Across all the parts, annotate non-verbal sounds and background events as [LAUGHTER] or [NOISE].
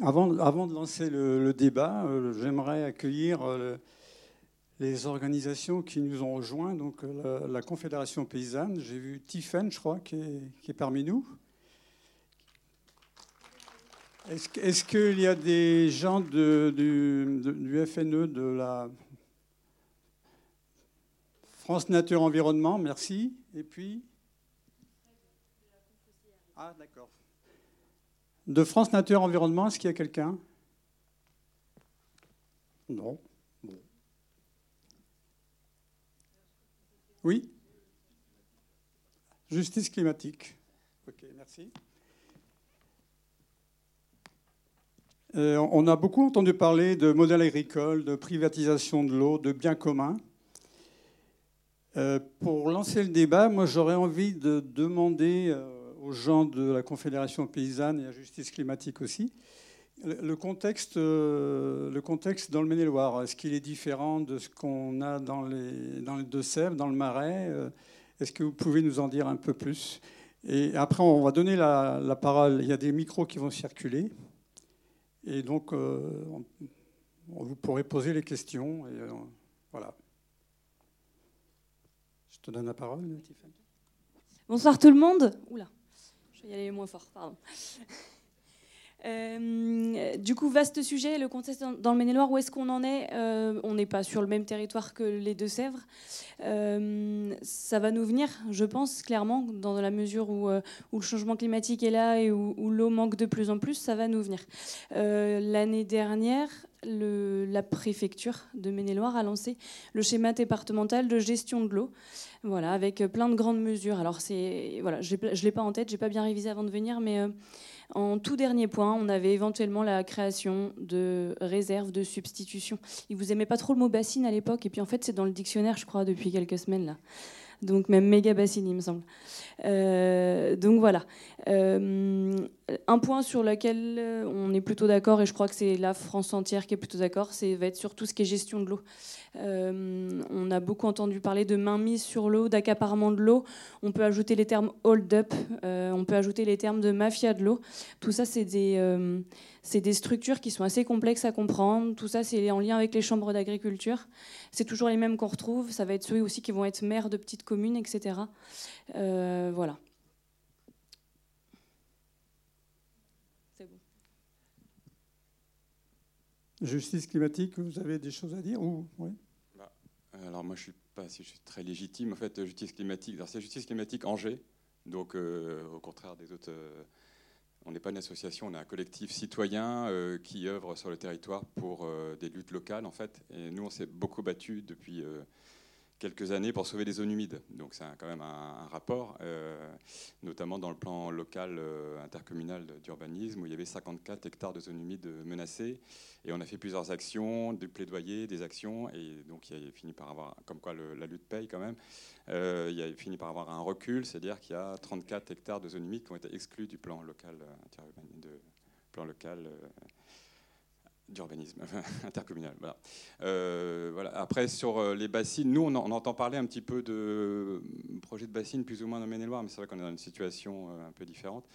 Avant, de lancer le, débat, j'aimerais accueillir les organisations qui nous ont rejoints, donc la, Confédération paysanne. J'ai vu Tiffen, je crois, qui est, parmi nous. Est-ce qu'il y a des gens du, du FNE, de la France Nature Environnement, merci. Et puis? Ah, d'accord. De France Nature Environnement, est-ce qu'il y a quelqu'un? Non. Oui? Justice climatique. Ok, merci. Euh, on a beaucoup entendu parler de modèle agricole, de privatisation de l'eau, de biens communs. Euh, pour lancer le débat, moi j'aurais envie de demander euh, aux gens de la Confédération paysanne et à Justice climatique aussi, le contexte, euh, le contexte dans le Maine-et-Loire, est-ce qu'il est différent de ce qu'on a dans les, dans les Deux-Sèvres, dans le Marais Est-ce que vous pouvez nous en dire un peu plus? Et après, on va donner la, la, parole. Il y a des micros qui vont circuler. Et donc, vous pourrez poser les questions. Et, voilà te donne la parole, Tiffany. Bonsoir tout le monde. Oula, je vais y aller moins fort, pardon. [LAUGHS] Euh, du coup, vaste sujet, le contexte dans le Maine-et-Loire, où est-ce qu'on en est euh, On n'est pas sur le même territoire que les Deux-Sèvres. Euh, ça va nous venir, je pense, clairement, dans la mesure où, le changement climatique est là et où l'eau manque de plus en plus, ça va nous venir. L'année dernière, la préfecture de Maine-et-Loire a lancé le schéma départemental de gestion de l'eau, voilà, avec plein de grandes mesures. Alors c'est, voilà, je ne l'ai pas en tête, j'ai pas bien révisé avant de venir, mais euh, en tout dernier point, on avait éventuellement la création de réserves de substitution. Ils vous aimaient pas trop le mot bassine à l'époque, et puis en fait c'est dans le dictionnaire, je crois, depuis quelques semaines là donc même méga bassine, il me semble. Euh, donc voilà. Euh, un point sur lequel on est plutôt d'accord, et je crois que c'est la France entière qui est plutôt d'accord, c'est va être sur tout ce qui est gestion de l'eau. Euh, on a beaucoup entendu parler de mainmise sur l'eau, d'accaparement de l'eau. On peut ajouter les termes hold-up, on peut ajouter les termes de mafia de l'eau. Tout ça, c'est des c'est des structures qui sont assez complexes à comprendre. Tout ça, c'est en lien avec les chambres d'agriculture. C'est toujours les mêmes qu'on retrouve. Ça va être ceux aussi qui vont être maires de petites communes, etc. Euh, voilà. C'est bon. Justice climatique, vous avez des choses à dire ou bah, Alors moi, je suis pas si je suis très légitime. En fait, justice climatique, c'est justice climatique Angers. Donc, euh, au contraire des autres. Euh, on n'est pas une association, on est un collectif citoyen euh, qui œuvre sur le territoire pour euh, des luttes locales en fait. Et nous, on s'est beaucoup battu depuis euh, quelques années pour sauver les zones humides. Donc c'est quand même un, rapport, notamment dans le plan local intercommunal d'urbanisme où il y avait 54 hectares de zones humides menacées. Et on a fait plusieurs actions, des plaidoyers, des actions, et donc il a fini par avoir, comme quoi la lutte paye quand même, euh, il a fini par avoir un recul, c'est-à-dire qu'il y a 34 hectares de zones humides qui ont été exclus du plan local, euh, de, plan local euh, d'urbanisme [LAUGHS] intercommunal. Voilà. Après, sur les bassines, nous, on, entend parler un petit peu de projets de bassines plus ou moins dans Maine-et-Loire, mais c'est vrai qu'on est dans une situation un peu différente.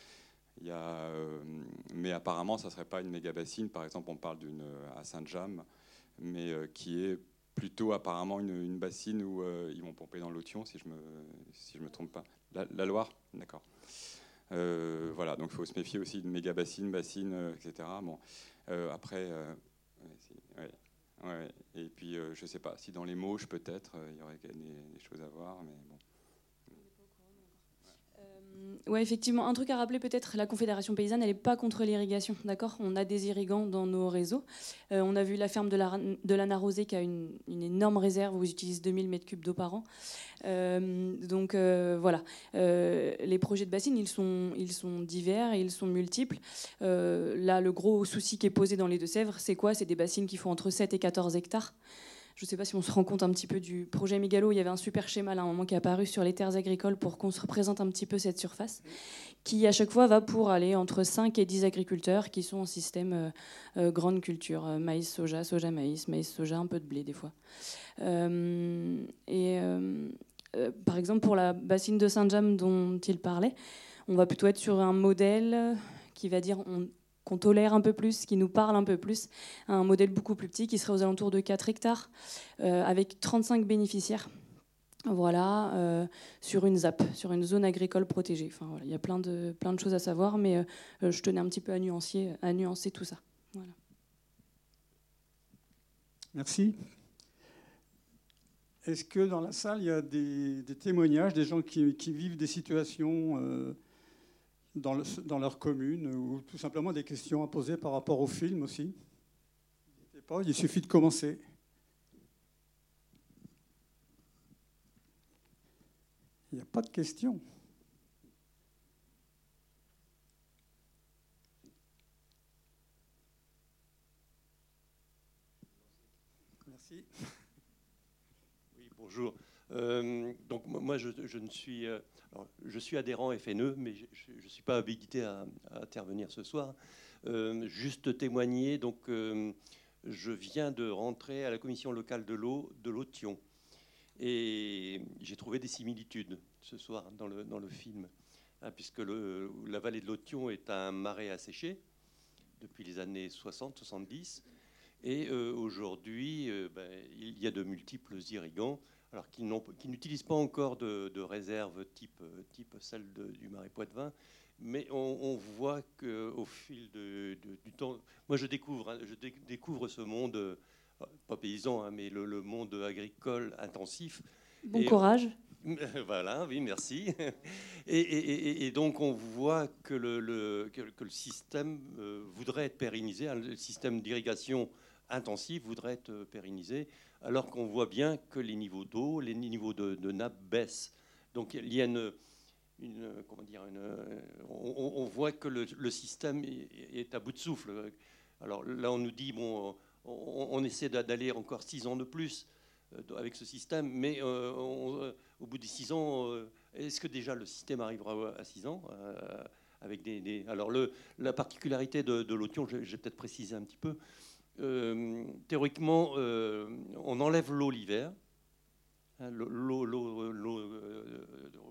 Il y a, mais apparemment, ça ne serait pas une méga bassine. Par exemple, on parle d'une à Saint-James, mais qui est plutôt apparemment une, bassine où euh, ils vont pomper dans l'Othion, si je me si me trompe pas. La, Loire, d'accord. Euh, voilà, donc il faut se méfier aussi de méga bassines, bassines, euh, etc. Bon, après, ouais, et puis je sais pas si dans les Mauches peut-être il y aurait des, des, choses à voir, mais bon. Oui, effectivement. Un truc à rappeler peut-être, la Confédération paysanne, elle n'est pas contre l'irrigation, d'accord? On a des irrigants dans nos réseaux. Euh, on a vu la ferme de la, de la Narosée qui a une, énorme réserve où ils utilisent 2000 m3 d'eau par an. Euh, donc euh, voilà, les projets de bassines, ils sont, ils sont divers ils sont multiples. là, le gros souci qui est posé dans les Deux-Sèvres, c'est quoi? C'est des bassines qui font entre 7 et 14 hectares. Je ne sais pas si on se rend compte un petit peu du projet Mégalo. Il y avait un super schéma là, un moment qui est apparu sur les terres agricoles pour qu'on se représente un petit peu cette surface, qui à chaque fois va pour aller entre 5 et 10 agriculteurs qui sont en système euh, euh, grande culture, euh, maïs, soja, soja, maïs, maïs, soja, un peu de blé des fois. et par exemple, pour la bassine de Saint-James dont il parlait, on va plutôt être sur un modèle qui va dire on qu'on tolère un peu plus, qui nous parle un peu plus. Un modèle beaucoup plus petit qui serait aux alentours de 4 hectares, avec 35 bénéficiaires. Voilà, euh, sur une ZAP, sur une zone agricole protégée. Enfin, voilà, il y a plein de, plein de choses à savoir, mais euh, euh, je tenais un petit peu à nuancer, à nuancer tout ça. Voilà. Merci. Est-ce que dans la salle, il y a des, témoignages, des gens qui, vivent des situations dans, le, dans, leur commune, ou tout simplement des questions à poser par rapport au film aussi pas, il suffit de commencer. Il n'y a pas de question. Merci. Oui, bonjour. Euh, donc moi, je, ne suis, euh, je suis adhérent FNE, mais je ne suis pas habilité à, intervenir ce soir. Euh, juste témoigner. Donc, je viens de rentrer à la commission locale de l'eau de l'eau et j'ai trouvé des similitudes ce soir dans le, dans le film, hein, puisque la vallée de l'Othion est un marais asséché depuis les années 60-70. Et aujourd'hui, ben, il y a de multiples irrigants, alors qui n'utilisent pas encore de, de réserve type, type celle du marais Poitevin, mais on, voit qu'au fil de, du temps, moi je découvre, hein, je découvre ce monde pas paysan, hein, mais le, monde agricole intensif. Bon courage. [LAUGHS] Voilà, oui, merci. [LAUGHS] Et, donc on voit que le, que, le système euh, voudrait être pérennisé, hein, le système d'irrigation intensif voudrait être euh, pérennisé, alors qu'on voit bien que les niveaux d'eau, les niveaux de, nappe baissent. Donc il y a une, comment dire, on, voit que le, système est à bout de souffle. Alors là, on nous dit, bon, on, essaie d'aller encore six ans de plus euh, avec ce système, mais euh, euh, au bout des six ans, est-ce que déjà le système arrivera à six ans avec des, Alors la particularité de, de l'Othion, j'ai peut-être précisé un petit peu, théoriquement, on enlève l'eau l'hiver, hein, l'eau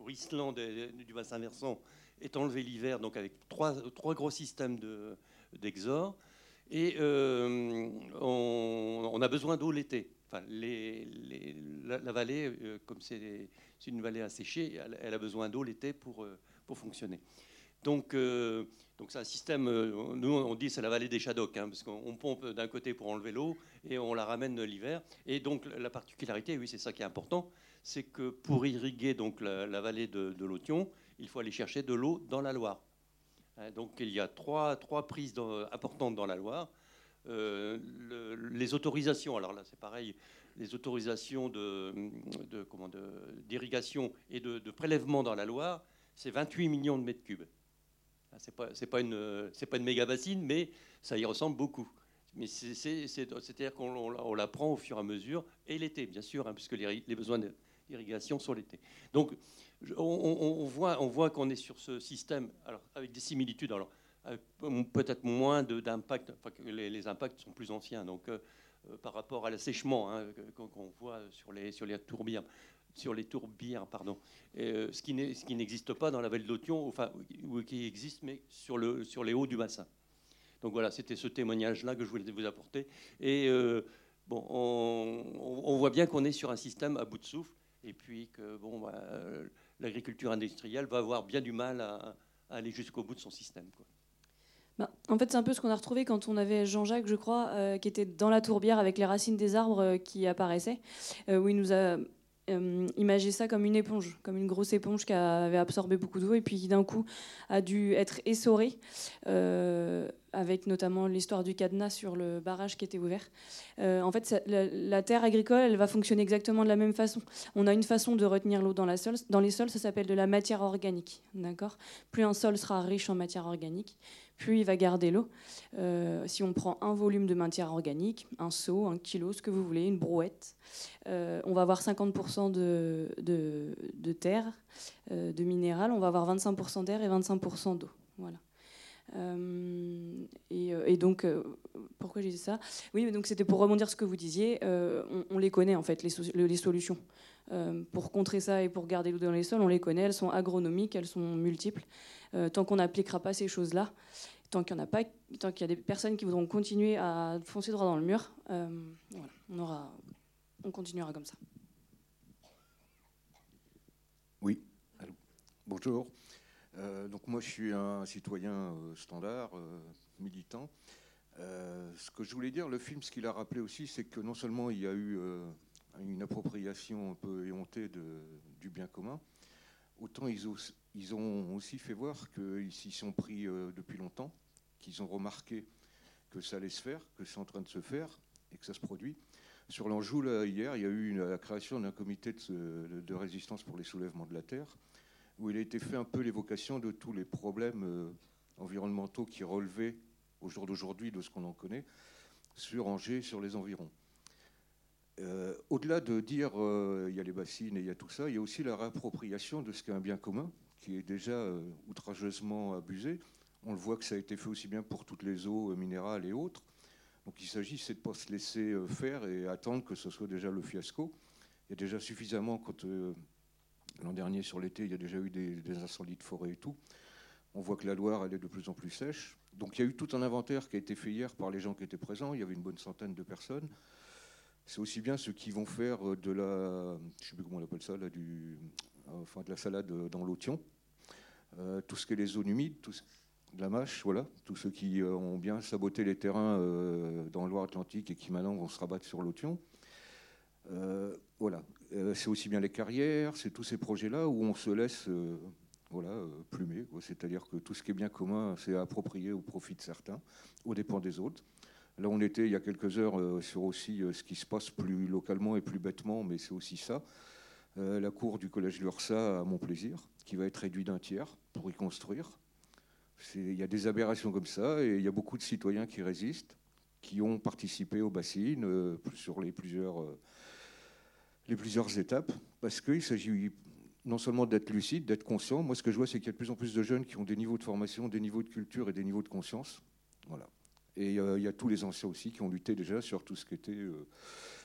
ruisselant du bassin versant est enlevé l'hiver, donc avec trois, gros systèmes d'exor. Et euh, on, a besoin d'eau l'été. Enfin, la, vallée, euh, comme c'est une vallée asséchée, elle, a besoin d'eau l'été euh, pour fonctionner. Donc, donc c'est un système, nous on dit c'est la vallée des Chadocs, hein, parce qu'on pompe d'un côté pour enlever l'eau et on la ramène l'hiver. Et donc la particularité, oui c'est ça qui est important, c'est que pour irriguer donc la, vallée de, l'Othion, il faut aller chercher de l'eau dans la Loire. Hein, donc il y a trois, prises importantes dans la Loire. Euh, les autorisations, alors là c'est pareil, les autorisations d'irrigation et de, prélèvement dans la Loire, c'est 28 millions de mètres cubes. Hein, c'est pas, pas, une, une méga bassine, mais ça y ressemble beaucoup. Mais c'est-à-dire qu'on la prend au fur et à mesure, et l'été, bien sûr, hein, puisque les, les besoins d'irrigation sont l'été. Donc on, voit, on voit qu'on est sur ce système alors, avec des similitudes, alors peut-être moins d'impact, enfin, les, impacts sont plus anciens, donc euh, euh, par rapport à l'assèchement hein, qu'on voit sur les, sur les tourbières sur les tourbières, pardon, euh, ce qui n'existe pas dans la vallée de l'Othion, enfin, ou qui existe, mais sur, le, sur les hauts du bassin. Donc voilà, c'était ce témoignage-là que je voulais vous apporter. Et bon, on, voit bien qu'on est sur un système à bout de souffle, et puis que bon, bah, l'agriculture industrielle va avoir bien du mal à, aller jusqu'au bout de son système. Bah, en fait, c'est un peu ce qu'on a retrouvé quand on avait Jean-Jacques, je crois, euh, qui était dans la tourbière avec les racines des arbres euh, qui apparaissaient, euh, où il nous a imagé ça comme une éponge, comme une grosse éponge qui avait absorbé beaucoup d'eau et puis qui d'un coup a dû être essorée avec notamment l'histoire du cadenas sur le barrage qui était ouvert. Euh, en fait, la, terre agricole, elle va fonctionner exactement de la même façon. On a une façon de retenir l'eau dans, dans les sols, ça s'appelle de la matière organique. Plus un sol sera riche en matière organique, plus il va garder l'eau. Euh, si on prend un volume de matière organique, un seau, un kilo, ce que vous voulez, une brouette, euh, on va avoir 50% de, terre, de minéral, on va avoir 25% d'air et 25% d'eau. Voilà. Euh, euh, et, donc, euh, pourquoi j'ai dit ça? Oui, donc c'était pour rebondir ce que vous disiez. On, les connaît en fait, les solutions. pour contrer ça et pour garder l'eau dans les sols, on les connaît. Elles sont agronomiques, elles sont multiples. Tant qu'on n'appliquera pas ces choses-là, tant qu'il y en a pas, tant qu'il y a des personnes qui voudront continuer à foncer droit dans le mur, on aura, on continuera comme ça. Oui. Bonjour. donc moi je suis un citoyen standard, militant. ce que je voulais dire, le film, ce qu'il a rappelé aussi, c'est que non seulement il y a eu une appropriation un peu éhontée du bien commun, autant ils, ont aussi fait voir qu'ils s'y sont pris euh, depuis longtemps, qu'ils ont remarqué que ça allait se faire, que c'est en train de se faire et que ça se produit. Sur l'Anjou, hier, il y a eu la création d'un comité de, résistance pour les soulèvements de la Terre, où il a été fait un peu l'évocation de tous les problèmes euh, environnementaux qui relevaient au jour d'aujourd'hui de ce qu'on en connaît sur Angers, sur les environs. Euh, au-delà de dire euh, il y a les bassines et il y a tout ça, il y a aussi la réappropriation de ce qu'est un bien commun, qui est déjà euh, outrageusement abusé. On le voit que ça a été fait aussi bien pour toutes les eaux minérales et autres. Donc il s'agit, de ne pas se laisser faire et attendre que ce soit déjà le fiasco. Il y a déjà suffisamment, quand l'an dernier sur l'été, il y a déjà eu des, des, incendies de forêt et tout. On voit que la Loire, elle est de plus en plus sèche. Donc il y a eu tout un inventaire qui a été fait hier par les gens qui étaient présents. Il y avait une bonne centaine de personnes c'est aussi bien ceux qui vont faire euh, de la, je sais plus comment on du, enfin de la salade dans l'otion, euh, tout ce qui est les zones humides, tout de la mâche, voilà, tous ceux qui euh, ont bien saboté les terrains dans Loire-Atlantique et qui maintenant vont se rabattre sur l'otion. voilà, c'est aussi bien les carrières, c'est tous ces projets-là où on se laisse voilà, plumer, c'est-à-dire que tout ce qui est bien commun, c'est approprié au profit de certains, aux dépens des autres. Là, on était il y a quelques heures euh, sur aussi euh, ce qui se passe plus localement et plus bêtement, mais c'est aussi ça. Euh, la cour du collège Lursa à Montplaisir, qui va être réduite d'un tiers pour y construire. Il y a des aberrations comme ça, et il y a beaucoup de citoyens qui résistent, qui ont participé aux bassines sur les plusieurs, les plusieurs étapes, parce qu'il s'agit non seulement d'être lucide, d'être conscient. Moi, ce que je vois, c'est qu'il y a de plus en plus de jeunes qui ont des niveaux de formation, des niveaux de culture et des niveaux de conscience. Voilà. Et euh, il y a tous les anciens aussi qui ont lutté déjà sur tout ce qui était. Euh,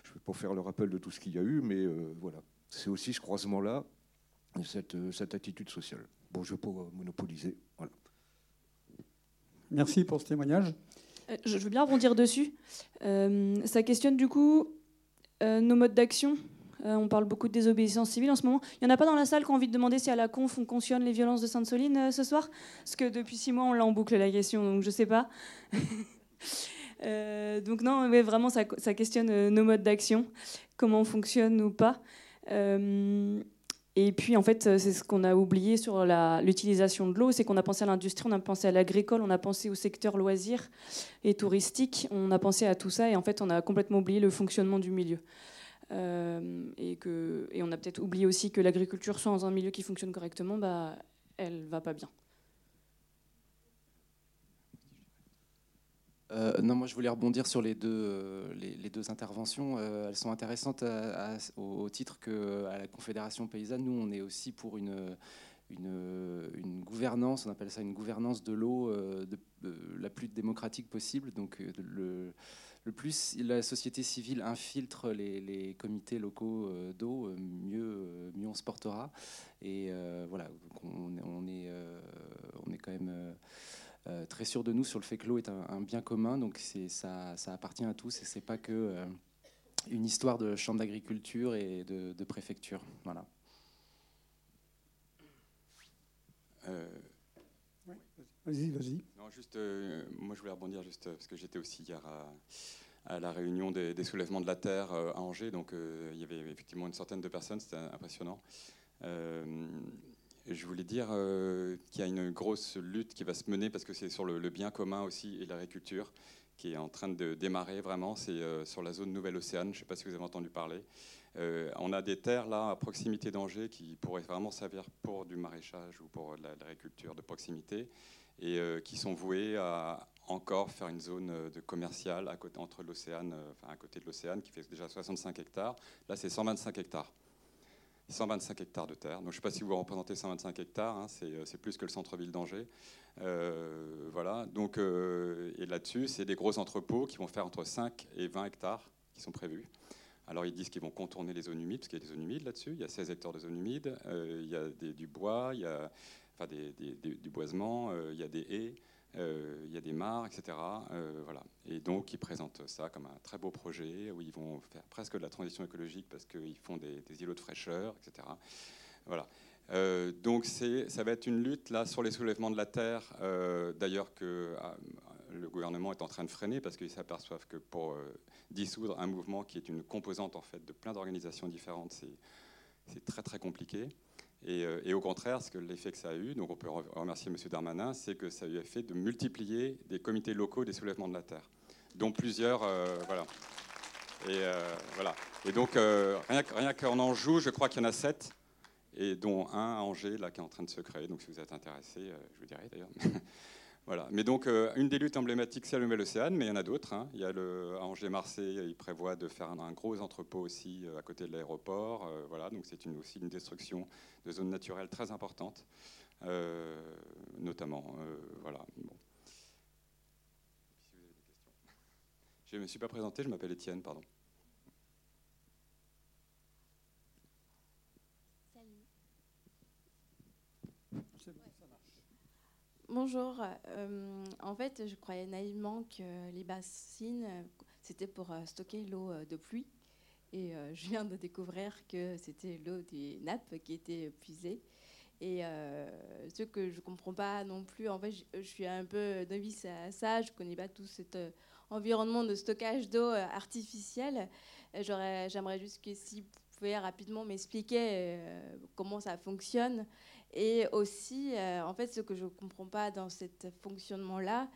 je ne vais pas faire le rappel de tout ce qu'il y a eu, mais euh, voilà. C'est aussi ce croisement-là, cette, cette attitude sociale. Bon, je ne vais pas monopoliser. Voilà. Merci pour ce témoignage. Je veux bien rebondir dessus. ça questionne du coup nos modes d'action. on parle beaucoup de désobéissance civile en ce moment. Il n'y en a pas dans la salle qui ont envie de demander si à la conf on cautionne les violences de Sainte-Soline ce soir? Parce que depuis six mois on l'a en boucle la question, donc je ne sais pas. [LAUGHS] Euh, donc non, mais vraiment, ça, questionne euh, nos modes d'action, comment on fonctionne ou pas. Euh, et puis, en fait, c'est ce qu'on a oublié sur l'utilisation de l'eau, c'est qu'on a pensé à l'industrie, on a pensé à l'agricole, on a pensé au secteur loisirs et touristique, on a pensé à tout ça, et en fait, on a complètement oublié le fonctionnement du milieu. et, on a peut-être oublié aussi que l'agriculture, soit dans un milieu qui fonctionne correctement, bah, elle va pas bien. Euh, non, moi je voulais rebondir sur les deux, euh, les, deux interventions. Euh, elles sont intéressantes au, titre que à la Confédération paysanne, nous on est aussi pour une, une, gouvernance, on appelle ça une gouvernance de l'eau la plus démocratique possible. Donc le, plus la société civile infiltre les, comités locaux d'eau, mieux, mieux on se portera. Et voilà, on, est, on est quand même euh, très sûr de nous sur le fait que l'eau est un, bien commun, donc ça, ça appartient à tous et c'est pas que euh, une histoire de chambre d'agriculture et de, préfecture. Voilà. Euh, vas-y, vas-y. Non, juste, moi je voulais rebondir juste parce que j'étais aussi hier à, la réunion des, soulèvements de la terre à Angers, donc il y avait effectivement une centaine de personnes, c'était impressionnant je voulais dire euh, qu'il y a une grosse lutte qui va se mener parce que c'est sur le, bien commun aussi et l'agriculture qui est en train de démarrer vraiment. C'est euh, sur la zone Nouvelle-Océane. Je ne sais pas si vous avez entendu parler. Euh, on a des terres là à proximité d'Angers qui pourraient vraiment servir pour du maraîchage ou pour l'agriculture de proximité et qui sont vouées à encore faire une zone de commerciale à côté, entre enfin à côté de l'océan qui fait déjà 65 hectares. Là, c'est 125 hectares. 125 hectares de terre. Donc, je ne sais pas si vous représentez 125 hectares, hein, euh, c'est plus que le centre-ville d'Angers. Euh, voilà. Donc, euh, et là-dessus, c'est des gros entrepôts qui vont faire entre 5 et 20 hectares qui sont prévus. Alors, ils disent qu'ils vont contourner les zones humides, parce qu'il y a des zones humides là-dessus. Il y a 16 hectares de zones humides, il y a du bois, il y a enfin, des, du boisement, il y a des haies. Il y a des mares, etc. voilà. Et donc, ils présentent ça comme un très beau projet où ils vont faire presque de la transition écologique parce qu'ils font des, îlots de fraîcheur, etc. Voilà. donc, ça va être une lutte là sur les soulèvements de la terre. D'ailleurs, que ah, le gouvernement est en train de freiner parce qu'ils s'aperçoivent que pour dissoudre un mouvement qui est une composante en fait de plein d'organisations différentes, c'est très très compliqué. Euh, et, au contraire, ce que l'effet que ça a eu, donc on peut remercier M. Darmanin, c'est que ça a eu l'effet de multiplier des comités locaux des soulèvements de la terre, dont plusieurs, euh, voilà. Et euh, voilà. Et donc rien, qu'en Anjou, je crois qu'il y en a sept, et dont un à Angers là qui est en train de se créer. Donc si vous êtes intéressé, je vous dirai d'ailleurs. [LAUGHS] Voilà. Mais donc, euh, une des luttes emblématiques, c'est le Nouvel-Océane, mais il y en a d'autres. Hein. Il y a le, à Angers-Marseille, il prévoit de faire un, gros entrepôt aussi euh, à côté de l'aéroport. Euh, voilà, donc c'est une, aussi une destruction de zones naturelles très importante, notamment. voilà. Je ne me suis pas présenté, je m'appelle Étienne, pardon. Bonjour. Euh, en fait, je croyais naïvement que les bassines, c'était pour euh, stocker l'eau euh, de pluie. Et je viens de découvrir que c'était l'eau des nappes qui était puisée. Et ce que je ne comprends pas non plus, en fait, je, suis un peu novice à ça. Je ne connais pas tout cet environnement de stockage d'eau artificielle. J'aimerais juste que si vous pouvez rapidement m'expliquer comment ça fonctionne et aussi, euh, en fait, ce que je ne comprends pas dans ce fonctionnement-là,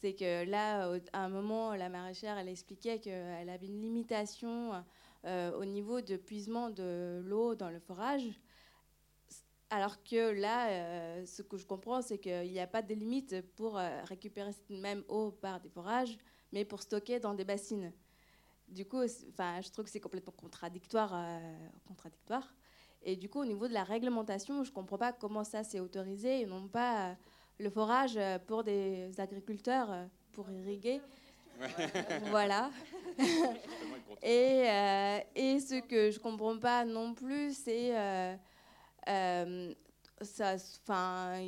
c'est que là, à un moment, la maraîchère, elle expliquait qu'elle avait une limitation euh, au niveau de puisement de l'eau dans le forage. Alors que là, euh, ce que je comprends, c'est qu'il n'y a pas de limite pour récupérer cette même eau par des forages, mais pour stocker dans des bassines. Du coup, je trouve que c'est complètement contradictoire. contradictoire. Et du coup, au niveau de la réglementation, je ne comprends pas comment ça s'est autorisé et non pas euh, le forage euh, pour des agriculteurs euh, pour irriguer. voilà. [LAUGHS] [LAUGHS] et, et, ce que je ne comprends pas non plus, c'est. Enfin,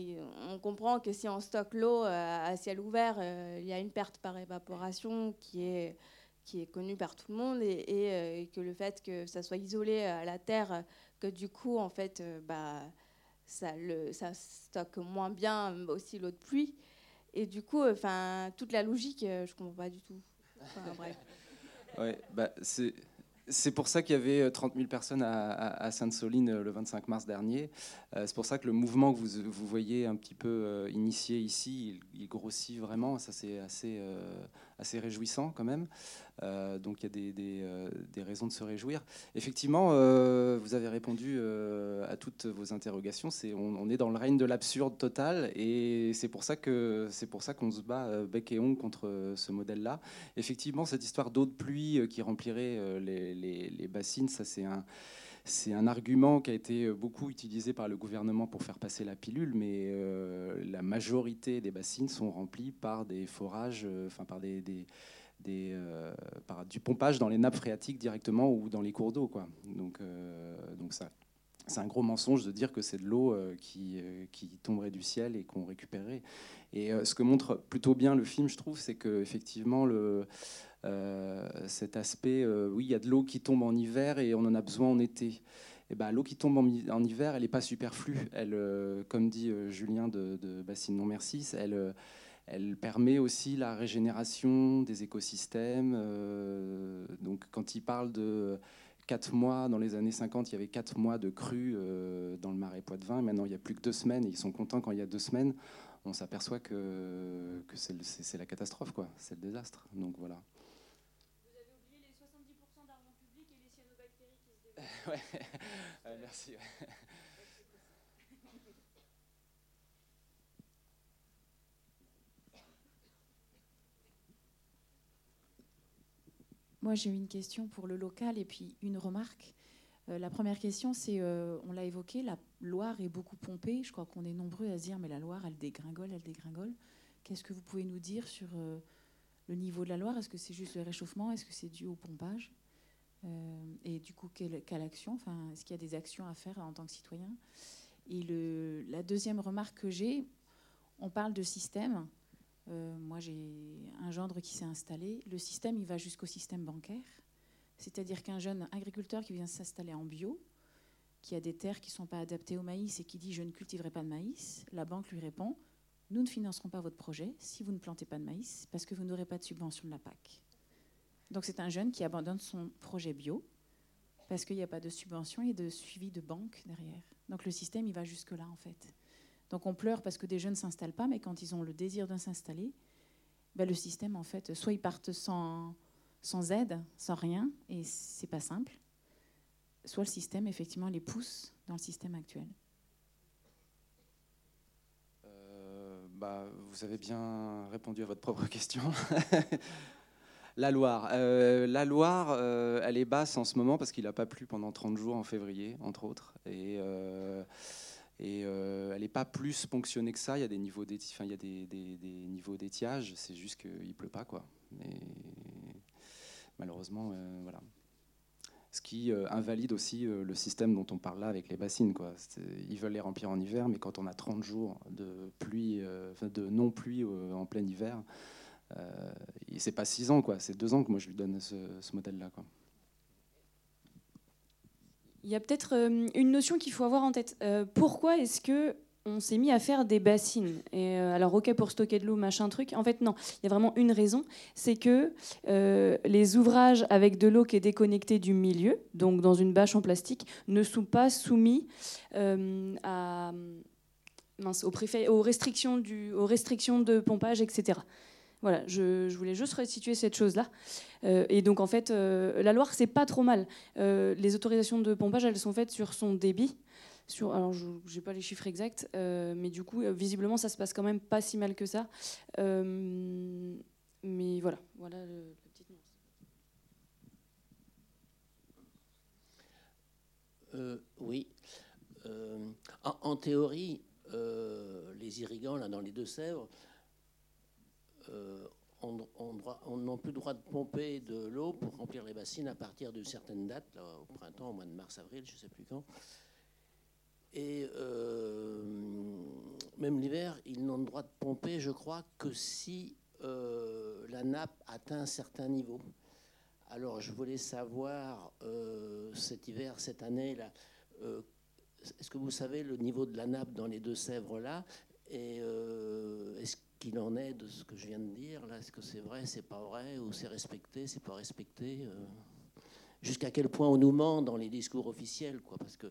on comprend que si on stocke l'eau à ciel ouvert, il y a une perte par évaporation qui est, qui est connue par tout le monde et, et que le fait que ça soit isolé à la terre que du coup, en fait, euh, bah, ça, le, ça stocke moins bien aussi l'eau de pluie. Et du coup, enfin, toute la logique, euh, je comprends pas du tout. [LAUGHS] bref. Ouais, bah, c'est c'est pour ça qu'il y avait 30 euh, 000 personnes à, Sainte-Soline euh, le 25 mars dernier. Euh, c'est pour ça que le mouvement que vous, vous voyez un petit peu initié ici, il, grossit vraiment. Ça, c'est assez, assez réjouissant quand même. donc il y a des, des, des, raisons de se réjouir. Effectivement, vous avez répondu à toutes vos interrogations. C'est, on, est dans le règne de l'absurde total et c'est pour ça que c'est pour ça qu'on se bat bec et ongle contre ce modèle-là. Effectivement, cette histoire d'eau de pluie qui remplirait les les, bassines, ça c'est un, c'est un argument qui a été beaucoup utilisé par le gouvernement pour faire passer la pilule, mais euh, la majorité des bassines sont remplies par des forages, euh, enfin par des, des, euh, du pompage dans les nappes phréatiques directement ou dans les cours d'eau, quoi. Donc, donc ça. C'est un gros mensonge de dire que c'est de l'eau qui, qui tomberait du ciel et qu'on récupérerait. Et ce que montre plutôt bien le film, je trouve, c'est que effectivement le, euh, cet aspect, euh, oui, il y a de l'eau qui tombe en hiver et on en a besoin en été. Eh ben, l'eau qui tombe en, hiver, elle n'est pas superflue. Elle, euh, comme dit Julien de, de Bassine Non Merci, elle, elle permet aussi la régénération des écosystèmes. donc, quand il parle de 4 mois, dans les années 50, il y avait 4 mois de crue dans le marais Poitevin. Maintenant, il n'y a plus que 2 semaines et ils sont contents quand il y a 2 semaines. On s'aperçoit que, que c'est la catastrophe, quoi. C'est le désastre. Donc voilà. [LAUGHS] ouais. merci. Moi, j'ai une question pour le local et puis une remarque. Euh, la première question, c'est, euh, on l'a évoqué, la Loire est beaucoup pompée. Je crois qu'on est nombreux à se dire, mais la Loire, elle dégringole, elle dégringole. Qu'est-ce que vous pouvez nous dire sur euh, le niveau de la Loire? Est-ce que c'est juste le réchauffement? Est-ce que c'est dû au pompage? Et du coup, quelle, action enfin, Est-ce qu'il y a des actions à faire en tant que citoyen? Et le, la deuxième remarque que j'ai, on parle de système. Euh, moi, j'ai un gendre qui s'est installé. Le système, il va jusqu'au système bancaire. C'est-à-dire qu'un jeune agriculteur qui vient s'installer en bio, qui a des terres qui ne sont pas adaptées au maïs et qui dit je ne cultiverai pas de maïs, la banque lui répond nous ne financerons pas votre projet si vous ne plantez pas de maïs parce que vous n'aurez pas de subvention de la PAC. Donc c'est un jeune qui abandonne son projet bio parce qu'il n'y a pas de subvention et de suivi de banque derrière. Donc le système, il va jusque-là en fait. Donc on pleure parce que des jeunes ne s'installent pas, mais quand ils ont le désir de s'installer, ben, le système, en fait, soit ils partent sans, sans aide, sans rien, et c'est pas simple, soit le système, effectivement, les pousse dans le système actuel. Euh, bah, vous avez bien répondu à votre propre question. [LAUGHS] la Loire. Euh, la Loire, euh, elle est basse en ce moment parce qu'il n'a pas plu pendant 30 jours en février, entre autres. Et euh, elle n'est pas plus ponctionnée que ça. Il y a des niveaux d'étiage, il y a des, des. C'est juste qu'il pleut pas, quoi. Malheureusement, voilà. Ce qui invalide aussi le système dont on parle là avec les bassines, quoi. Ils veulent les remplir en hiver, mais quand on a 30 jours de pluie, de non pluie en plein hiver, c'est pas 6 ans, quoi. C'est 2 ans que moi je lui donne ce, modèle-là, quoi. Il y a peut-être euh, une notion qu'il faut avoir en tête. Euh, pourquoi est-ce que on s'est mis à faire des bassines et euh, alors ok pour stocker de l'eau machin truc en fait non il y a vraiment une raison c'est que les ouvrages avec de l'eau qui est déconnectée du milieu donc dans une bâche en plastique ne sont pas soumis aux restrictions de pompage etc voilà, je, voulais juste restituer cette chose-là. Euh, et donc, en fait, euh, la Loire, c'est pas trop mal. Euh, les autorisations de pompage, elles sont faites sur son débit. Alors, je n'ai pas les chiffres exacts, mais du coup, visiblement, ça se passe quand même pas si mal que ça. mais voilà, voilà le, la petite nuance. oui. En, en, théorie, les irrigants, là, dans les Deux-Sèvres, on n'a plus le droit de pomper de l'eau pour remplir les bassines à partir d'une certaine date, au printemps, au mois de mars-avril, je ne sais plus quand. Et euh, même l'hiver, ils n'ont le droit de pomper, je crois, que si euh, la nappe atteint un certain niveau. Alors, je voulais savoir cet hiver, cette année, là, est-ce que vous savez le niveau de la nappe dans les deux Sèvres là? Et est-ce qu'il en est de ce que je viens de dire là? Est-ce que c'est vrai, c'est pas vrai, ou c'est respecté, c'est pas respecté euh? Jusqu'à quel point on nous ment dans les discours officiels, quoi? Parce que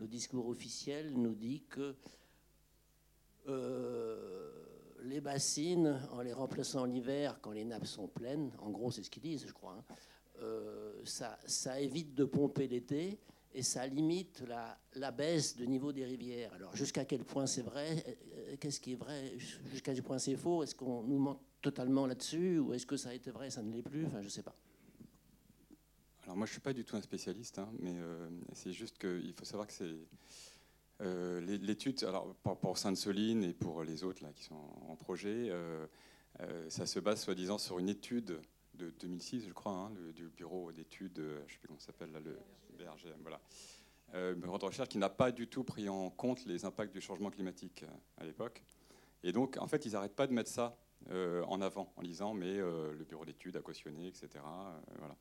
le discours officiel nous dit que euh, les bassines, en les remplaçant l'hiver quand les nappes sont pleines, en gros c'est ce qu'ils disent, je crois, hein, euh, ça évite de pomper l'été et ça limite la, baisse de niveau des rivières. Alors jusqu'à quel point c'est vrai euh, Qu'est-ce qui est vrai Jusqu'à quel point c'est faux Est-ce qu'on nous ment totalement là-dessus Ou est-ce que ça a été vrai, ça ne l'est plus Enfin, je ne sais pas. Alors moi, je ne suis pas du tout un spécialiste, hein, mais euh, c'est juste qu'il faut savoir que c'est... Euh, l'étude, alors pour, Sainte-Soline et pour les autres là, qui sont en projet, ça se base soi-disant sur une étude de 2006, je crois, hein, du bureau d'études, je ne sais plus comment ça s'appelle, le BRGM, voilà. Euh, bureau de recherche qui n'a pas du tout pris en compte les impacts du changement climatique euh, à l'époque. Et donc, en fait, ils n'arrêtent pas de mettre ça euh, en avant, en disant, mais le bureau d'études a cautionné, etc. voilà.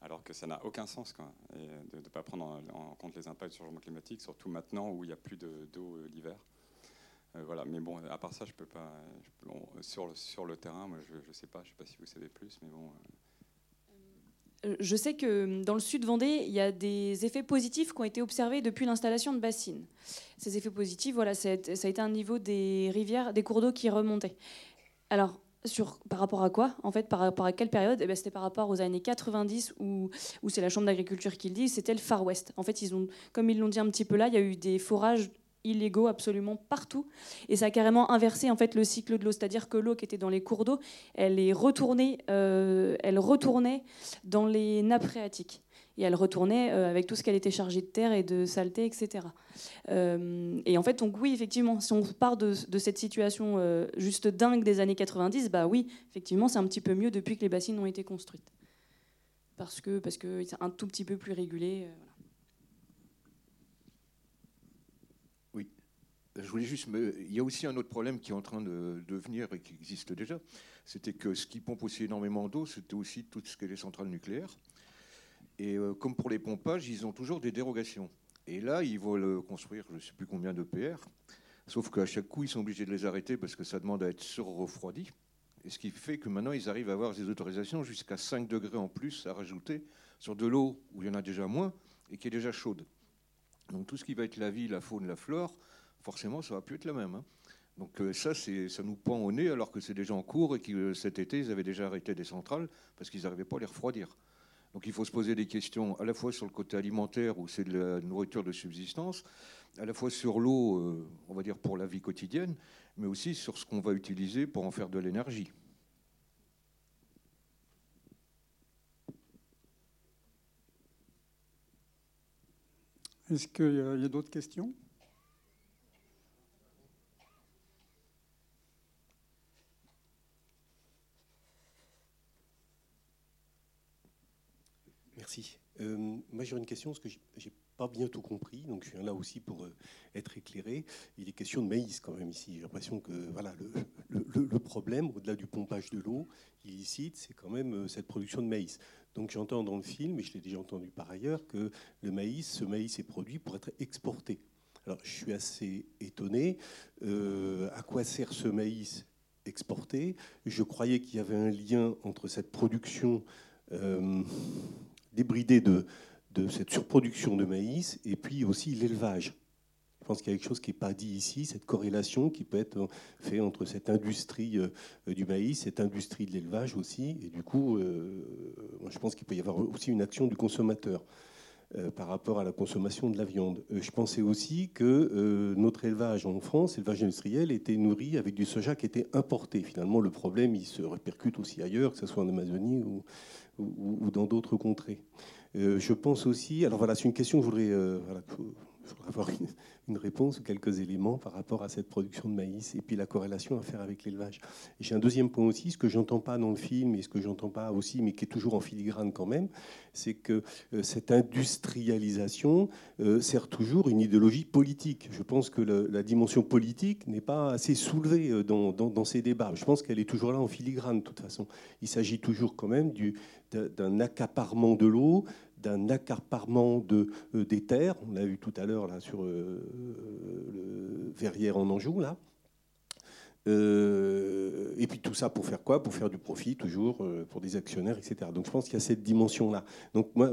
Alors que ça n'a aucun sens de ne pas prendre en, compte les impacts du changement climatique, surtout maintenant où il n'y a plus d'eau l'hiver. Voilà. Mais bon, à part ça, je peux pas. sur, le, terrain, moi, je ne sais pas. Je sais pas si vous savez plus, mais bon. Euh, je sais que dans le sud Vendée, il y a des effets positifs qui ont été observés depuis l'installation de bassines. Ces effets positifs, voilà, ça a été un niveau des rivières, des cours d'eau qui remontaient. Alors, sur, par rapport à quoi En fait, par rapport à quelle période? Eh ben, C'était par rapport aux années 90 où, où c'est la Chambre d'agriculture qui le dit, c'était le Far West. En fait, ils ont, comme ils l'ont dit un petit peu là, il y a eu des forages illégaux absolument partout. Et ça a carrément inversé en fait le cycle de l'eau, c'est-à-dire que l'eau qui était dans les cours d'eau, elle est retournée, euh, elle retournait dans les nappes phréatiques. Et elle retournait euh, avec tout ce qu'elle était chargée de terre et de saleté, etc. Euh, et en fait, donc oui, effectivement, si on part de, cette situation juste dingue des années 90, bah oui, effectivement, c'est un petit peu mieux depuis que les bassines ont été construites. Parce que parce que c'est un tout petit peu plus régulé. Je voulais juste. Il y a aussi un autre problème qui est en train de, venir et qui existe déjà. C'était que ce qui pompe aussi énormément d'eau, c'était aussi tout ce qui est les centrales nucléaires. Et euh, comme pour les pompages, ils ont toujours des dérogations. Et là, ils veulent construire je ne sais plus combien de PR. Sauf qu'à chaque coup, ils sont obligés de les arrêter parce que ça demande à être sur-refroidi. Et ce qui fait que maintenant, ils arrivent à avoir des autorisations jusqu'à 5 degrés en plus à rajouter sur de l'eau où il y en a déjà moins et qui est déjà chaude. Donc tout ce qui va être la vie, la faune, la flore, forcément, ça va plus être la même. hein. Donc euh, ça, ça nous pend au nez alors que c'est déjà en cours et que euh, cet été, ils avaient déjà arrêté des centrales parce qu'ils n'arrivaient pas à les refroidir. Donc il faut se poser des questions à la fois sur le côté alimentaire où c'est de la nourriture de subsistance, à la fois sur l'eau, euh, on va dire pour la vie quotidienne, mais aussi sur ce qu'on va utiliser pour en faire de l'énergie. Est-ce qu'il y a d'autres questions? Merci. Euh, moi, j'aurais une question parce que j'ai- pas bien tout compris, donc je viens là aussi pour euh, être éclairé. Il est question de maïs quand même ici. J'ai l'impression que voilà le, problème, au-delà du pompage de l'eau illicite, c'est quand même euh, cette production de maïs. Donc j'entends dans le film, et je l'ai déjà entendu par ailleurs, que le maïs, ce maïs est produit pour être exporté. Alors je suis assez étonné. À quoi sert ce maïs exporté? Je croyais qu'il y avait un lien entre cette production débridée de, de cette surproduction de maïs et puis aussi l'élevage. Je pense qu'il y a quelque chose qui n'est pas dit ici, cette corrélation qui peut être faite entre cette industrie euh, du maïs, cette industrie de l'élevage aussi, et du coup, euh, je pense qu'il peut y avoir aussi une action du consommateur euh, par rapport à la consommation de la viande. Euh, je pensais aussi que euh, notre élevage en France, l'élevage industriel, était nourri avec du soja qui était importé. Finalement, le problème, il se répercute aussi ailleurs, que ce soit en Amazonie ou, dans d'autres contrées. Je pense aussi, alors voilà, c'est une question que je voudrais, je voudrais avoir une, réponse ou quelques éléments par rapport à cette production de maïs et puis la corrélation à faire avec l'élevage. J'ai un deuxième point aussi, ce que j'entends pas dans le film et ce que j'entends pas aussi, mais qui est toujours en filigrane quand même, c'est que euh, cette industrialisation euh, sert toujours une idéologie politique. Je pense que la dimension politique n'est pas assez soulevée euh, dans, dans- ces débats. Je pense qu'elle est toujours là en filigrane de toute façon. Il s'agit toujours quand même du- d'un accaparement de l'eau, d'un accaparement de, euh, des terres. On l'a vu tout à l'heure là sur euh, Verrières en Anjou là. Euh, et puis tout ça pour faire quoi? Pour faire du profit, toujours, pour des actionnaires, etc. Donc je pense qu'il y a cette dimension-là. Donc moi,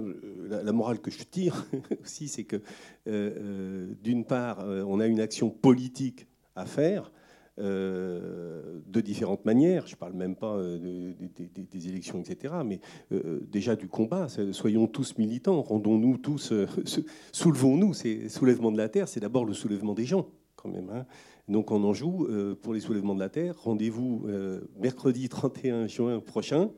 la, morale que je tire [LAUGHS] aussi, c'est que d'une part, on a une action politique à faire. Euh, de différentes manières, je ne parle même pas euh, de- de- de- des élections, etc., mais euh, déjà du combat. Soyons tous militants, rendons-nous tous, [LAUGHS] soulevons-nous. C'est soulèvement de la terre, c'est d'abord le soulèvement des gens, quand même. hein. Donc on en joue pour les soulèvements de la terre. Rendez-vous mercredi [LAUGHS] 31 juin prochain.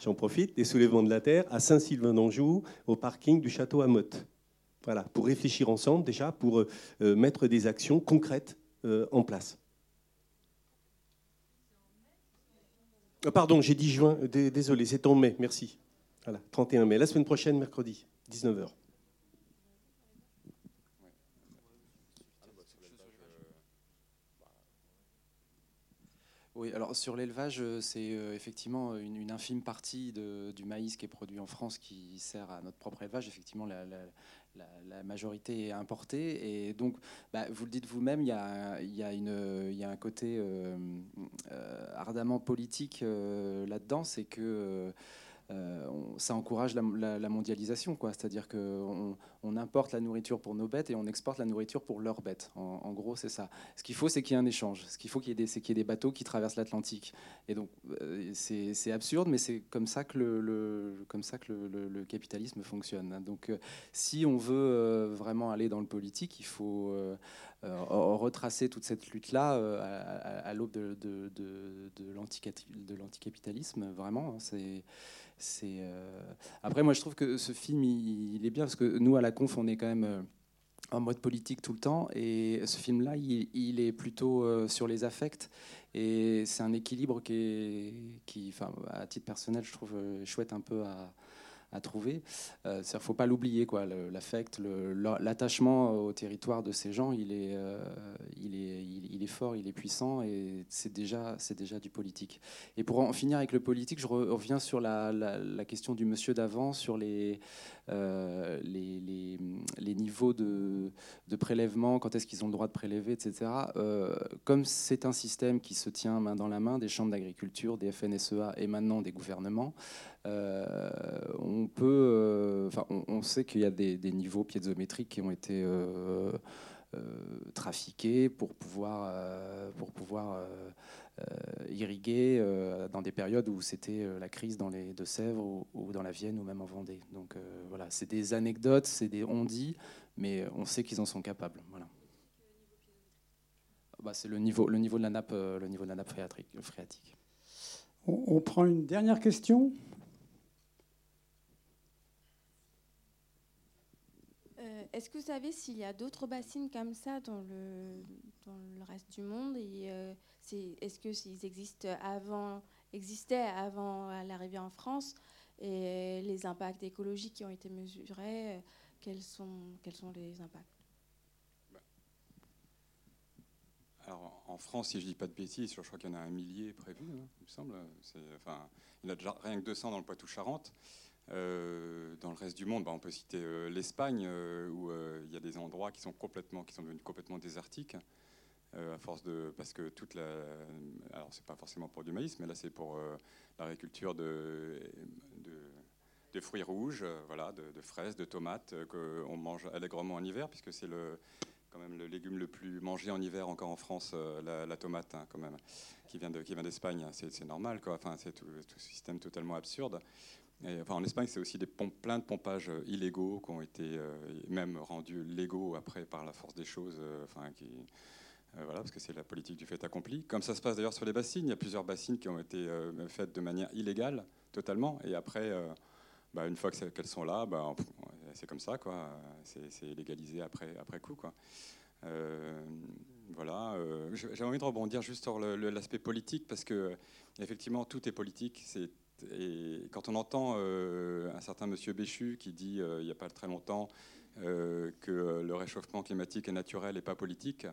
J'en profite, les soulèvements de la terre à Saint-Sylvain d'Anjou, au parking du château à Motte. Voilà, pour réfléchir ensemble déjà, pour mettre des actions concrètes en place. Pardon, j'ai dit juin, dé- désolé, c'est en mai, merci. Voilà, 31 mai, la semaine prochaine, mercredi, 19h. Alors sur l'élevage, euh, c'est euh, effectivement une, une infime partie du maïs qui est produit en France qui sert à notre propre élevage. Effectivement, la, majorité est importée. Et donc, bah, vous le dites vous-même, il y a, un côté euh, euh, ardemment politique euh, là-dedans. C'est que. Euh, ça encourage la, mondialisation, quoi. C'est-à-dire qu'on on importe la nourriture pour nos bêtes et on exporte la nourriture pour leurs bêtes. En, gros, c'est ça. Ce qu'il faut, c'est qu'il y ait un échange. Ce qu'il faut c'est qu'il y ait des bateaux qui traversent l'Atlantique. Et donc, euh, c'est absurde, mais c'est comme ça que le, capitalisme fonctionne. Donc, euh, si on veut vraiment aller dans le politique, il faut retracer toute cette lutte-là à, l'aube de l'anticapitalisme. Vraiment, hein. c'est euh, après moi je trouve que ce film il, est bien parce que nous à la conf on est quand même euh, en mode politique tout le temps et ce film là il, est plutôt euh, sur les affects et c'est un équilibre qui est qui enfin à titre personnel je trouve euh, chouette un peu à à trouver. Il ne faut pas l'oublier, quoi. L'affect, l'attachement au territoire de ces gens, il est, il, est, il, est fort, il est puissant et c'est déjà, déjà du politique. Et pour en finir avec le politique, je reviens sur la, la question du monsieur d'avant, sur les, euh, les, les, niveaux de, de, prélèvement, quand est-ce qu'ils ont le droit de prélever, etc. Euh, comme c'est un système qui se tient main dans la main des chambres d'agriculture, des FNSEA et maintenant des gouvernements, euh, on peut, on, sait qu'il y a des, des, niveaux piézométriques qui ont été trafiqués pour pouvoir, pour pouvoir euh, irrigués euh, dans des périodes où c'était euh, la crise dans les Deux-Sèvres ou, dans la Vienne ou même en Vendée. Donc voilà, c'est des anecdotes, c'est des on-dit, mais on sait qu'ils en sont capables. Voilà. Bah, c'est le niveau, le niveau de la nappe, le niveau de la nappe phréatique. On, prend une dernière question? Est-ce que vous savez s'il y a d'autres bassines comme ça dans le, dans le reste du monde et est-ce que s'ils existent avant, existaient avant l'arrivée en France et les impacts écologiques qui ont été mesurés, quels sont, quels sont les impacts? Alors, en France, si je ne dis pas de bêtises, je crois qu'il y en a un millier prévu, hein, il me semble. Enfin, il y en a déjà rien que 200 dans le Poitou-Charentes. Euh, dans le reste du monde, bah, on peut citer euh, l'Espagne, euh, où il y a des endroits qui sont complètement, qui sont devenus complètement désertiques. À force de parce que toute la alors c'est pas forcément pour du maïs mais là c'est pour l'agriculture de, de, fruits rouges voilà de, fraises de tomates qu'on mange allègrement en hiver puisque c'est le quand même le légume le plus mangé en hiver encore en France la, tomate hein, quand même qui vient de qui vient d'Espagne c'est normal quoi enfin c'est tout, tout, système totalement absurde enfin, en Espagne, c'est aussi plein de pompages illégaux qui ont été même rendus légaux après par la force des choses, enfin, euh, voilà, parce que c'est la politique du fait accompli. Comme ça se passe d'ailleurs sur les bassines, il y a plusieurs bassines qui ont été euh, faites de manière illégale, totalement, et après, euh, bah, une fois qu'elles sont là, bah, c'est comme ça, quoi. C'est légalisé après, après coup, quoi. voilà. J'ai envie de rebondir juste sur l'aspect politique, parce que effectivement, tout est politique. Et quand on entend un certain monsieur Béchu qui dit il n'y a pas très longtemps que le réchauffement climatique est naturel et pas politique,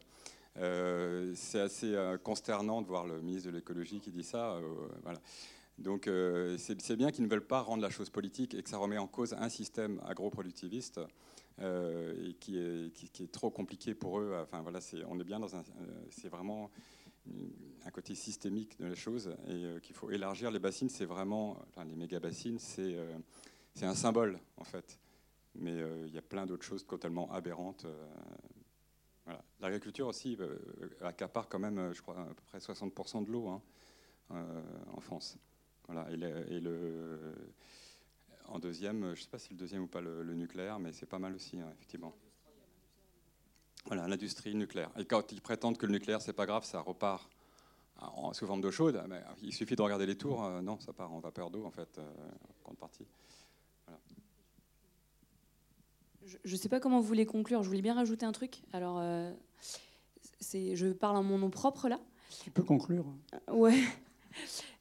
euh, c'est assez euh, consternant de voir le ministre de l'écologie qui dit ça. Euh. Donc c'est bien qu'ils ne veulent pas rendre la chose politique et que ça remet en cause un système agroproductiviste est, qui, est, trop compliqué pour eux. Enfin voilà, on est bien dans un, c'est vraiment un côté systémique de la chose et qu'il faut élargir les bassines. C'est vraiment, les méga bassines, c'est c'est un symbole en fait. Mais il y a plein d'autres choses totalement aberrantes L'agriculture aussi euh, accapare quand même, euh, je crois, à peu près 60% de l'eau hein, euh, en France. Voilà. Et, le, en deuxième, je ne sais pas si le deuxième ou pas le, nucléaire, mais c'est pas mal aussi, hein, effectivement. Voilà, l'industrie nucléaire. Et quand ils prétendent que le nucléaire, c'est pas grave, ça repart en, sous forme d'eau chaude, mais il suffit de regarder les tours, non, ça part en vapeur d'eau, en fait, en grande partie. Je ne sais pas comment vous voulez conclure. Je voulais bien rajouter un truc. Alors, euh, je parle en mon nom propre là. Tu peux conclure. Ouais.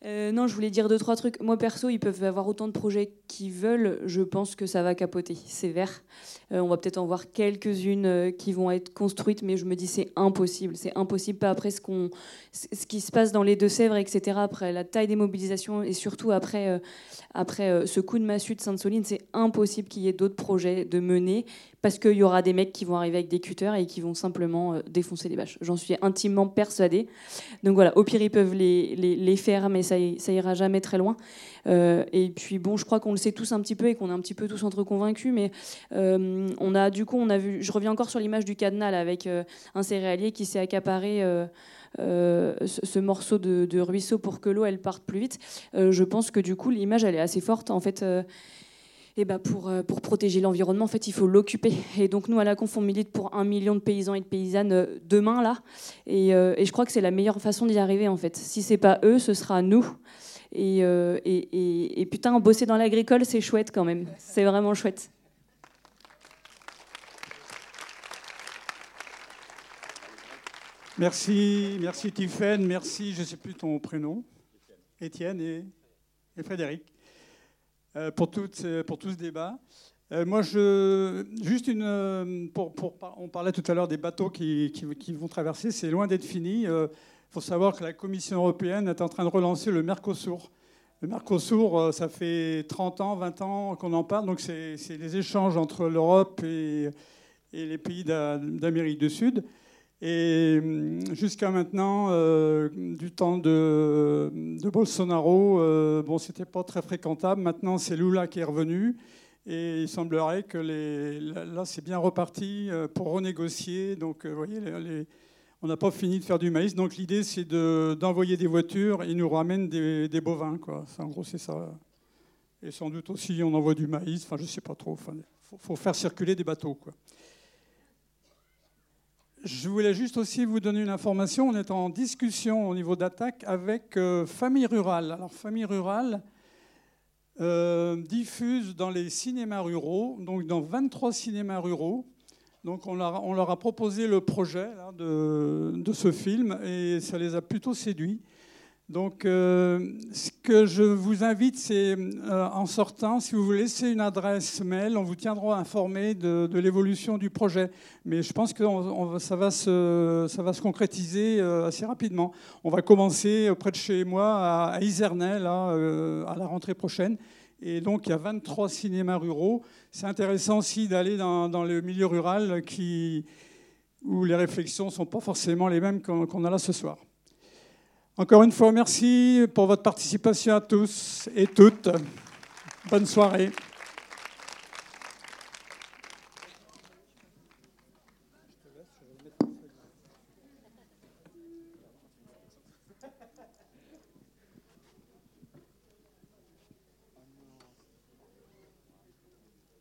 Euh, non, je voulais dire deux, trois trucs. Moi, perso, ils peuvent avoir autant de projets qu'ils veulent. Je pense que ça va capoter. C'est. Euh, on va peut-être en voir quelques-unes euh, qui vont être construites, mais je me dis c'est impossible. C'est impossible. Pas après ce, qu'on, ce qui se passe dans les Deux-Sèvres, etc. Après la taille des mobilisations et surtout après, après ce coup de massue de Sainte-Soline, c'est impossible qu'il y ait d'autres projets de mener parce qu'il y aura des mecs qui vont arriver avec des cutters et qui vont simplement défoncer les bâches. J'en suis intimement persuadée. Donc voilà, au pire, ils peuvent les, les, les faire, mais ça, ça ira jamais très loin. Euh, et puis bon, je crois qu'on le sait tous un petit peu et qu'on est un petit peu tous entre convaincus, mais euh, on a du coup, on a vu, je reviens encore sur l'image du cadenas avec euh, un céréalier qui s'est accaparé. ce, morceau de, ruisseau pour que l'eau elle parte plus vite. je pense que du coup l'image elle est assez forte en fait. Et bah pour, pour protéger l'environnement, en fait, il faut l'occuper. Et donc, nous, à la Conf, on milite pour un million de paysans et de paysannes demain, là. Et, et je crois que c'est la meilleure façon d'y arriver, en fait. Si c'est pas eux, ce sera nous. Euh, et, et, putain, bosser dans l'agricole, c'est chouette quand même. C'est vraiment chouette. Merci, merci Tiffaine, merci, je ne sais plus ton prénom, Étienne et, Frédéric. Euh, pour, toutes, pour tout ce débat. Euh, moi, je, juste une, euh, pour, pour- on parlait tout à l'heure des bateaux qui, qui- vont traverser, c'est loin d'être fini. Il faut savoir que la Commission européenne est en train de relancer le Mercosur. Le Mercosur, euh, ça fait 30 ans, 20 ans qu'on en parle, donc c'est les échanges entre l'Europe et, et les pays d'A- d'Amérique du Sud. Et hum, jusqu'à maintenant, euh, du temps de, Bolsonaro, euh, bon, c'était pas très fréquentable. Maintenant, c'est Lula qui est revenu. Et il semblerait que là, c'est bien reparti euh, pour renégocier. Donc, euh, vous voyez, on n'a pas fini de faire du maïs. Donc, l'idée, c'est de- d'envoyer des voitures et ils nous ramènent des, bovins. En gros, c'est ça. Et sans doute aussi, on envoie du maïs. Enfin, je sais pas trop. Il faut, faire circuler des bateaux. Je voulais juste aussi vous donner une information. On est en discussion au niveau d'attaque avec euh, Famille Rurale. Alors, Famille Rurale euh, diffuse dans les cinémas ruraux, donc dans 23 cinémas ruraux. Donc, on leur, a- proposé le projet de ce film et ça les a plutôt séduits. Donc, euh, ce que je vous invite, c'est euh, en sortant, si vous vous laissez une adresse mail, on vous tiendra informé de, l'évolution du projet. Mais je pense que ça, va se, concrétiser euh, assez rapidement. On va commencer près de chez moi, à, à Isernay, là, à la rentrée prochaine. Et donc, il y a 23 cinémas ruraux. C'est intéressant aussi d'aller dans, le milieu rural où les réflexions ne sont pas forcément les mêmes qu'on a là ce soir. Encore une fois, merci pour votre participation à tous et toutes. Bonne soirée.